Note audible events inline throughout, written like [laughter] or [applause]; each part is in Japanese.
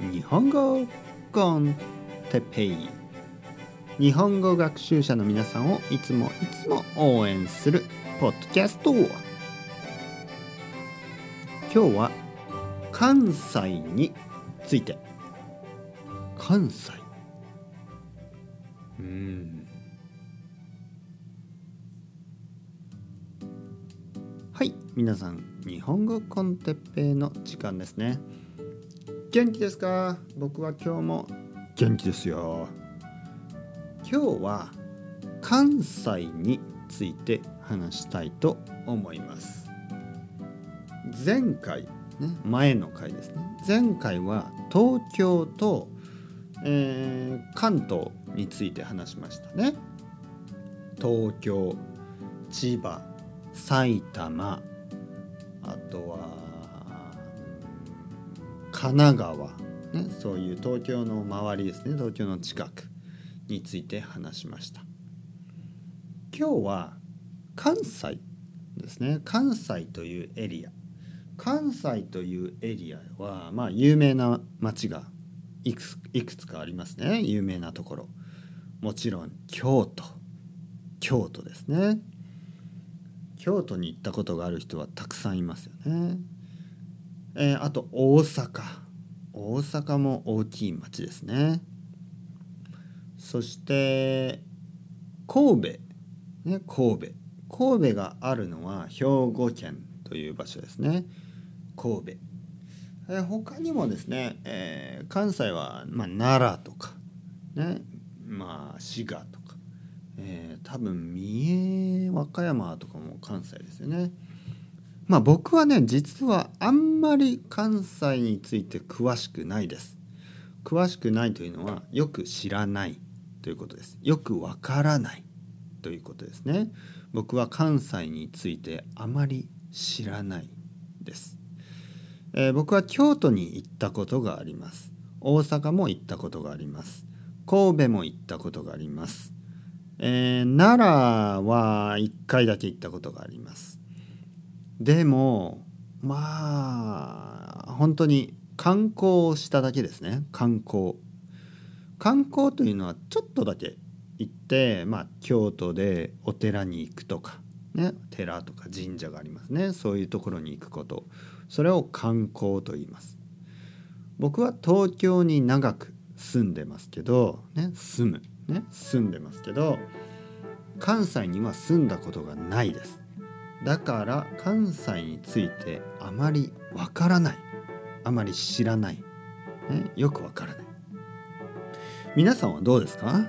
日本語コンテペイ日本語学習者の皆さんをいつもいつも応援するポッドキャスト今日は関西について。関西？うん。はい。皆さん日本語コンテッペイの時間ですね。元気ですか？僕は今日も。元気ですよ。今日は関西について話したいと思います。前回ね前の回ですね。前回は東京と、えー、関東について話しましたね。東京千葉埼玉あとは神奈川、ね、そういう東京の周りですね。東京の近くについて話しました。今日は関西ですね。関西というエリア。関西というエリアはまあ有名な町がいくついくつかありますね。有名なところ。もちろん京都。京都ですね。京都に行ったことがある人はたくさんいますよね。えー、あと大阪。大阪も大きい町ですね。そして神戸。ね神戸。神戸があるのは兵庫県という場所ですね。神戸。え他にもですね、えー、関西は、まあ、奈良とか。ねまあ滋賀とか、えー、多分三重和歌山とかも関西ですよね。まあ僕はね実はあんまり関西について詳しくないです。詳しくないというのはよく知らないということです。よくわからないということですね。僕は関西についてあまり知らないです。えー、僕は京都に行ったことがあります。大阪も行ったことがあります。神戸も行ったことがあります。えー、奈良は1回だけ行ったことがあります。でもまあ本当に観光をしただけですね。観光。観光というのはちょっとだけ行ってまあ京都でお寺に行くとかね寺とか神社がありますね。そういうところに行くこと。それを観光と言います。僕は東京に長く住んでますけどね住む。ね住んでますけど関西には住んだことがないです。だから関西についてあまりわからない。あまり知らない、ね、よくわからない。皆さんはどうですか？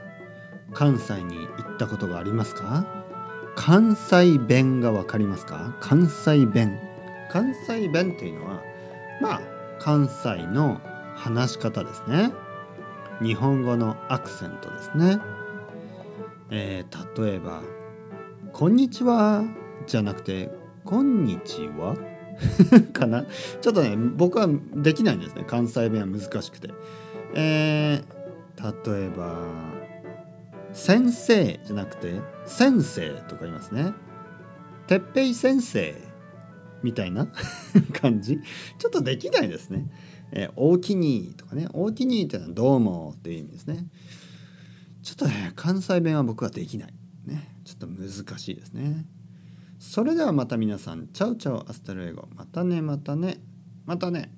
関西に行ったことがありますか？関西弁がわかりますか？関西弁。関西弁というのはまあ関西の話し方ですね。日本語のアクセントですね、えー、例えば「こんにちは」じゃなくて「こんにちは」[laughs] かな？ちょっとね僕はできないんですね関西弁は難しくて。えー、例えば「先生」じゃなくて「先生」とか言いますね。てっぺい先生みたいな [laughs] 感じ？ちょっとできないですね。えー、おおきにとかねおおきにってのはどうもっていう意味ですね。ちょっとね関西弁は僕はできない。ねちょっと難しいですね。それではまた皆さん。 Chao chao hasta luego。またねまたね。またね。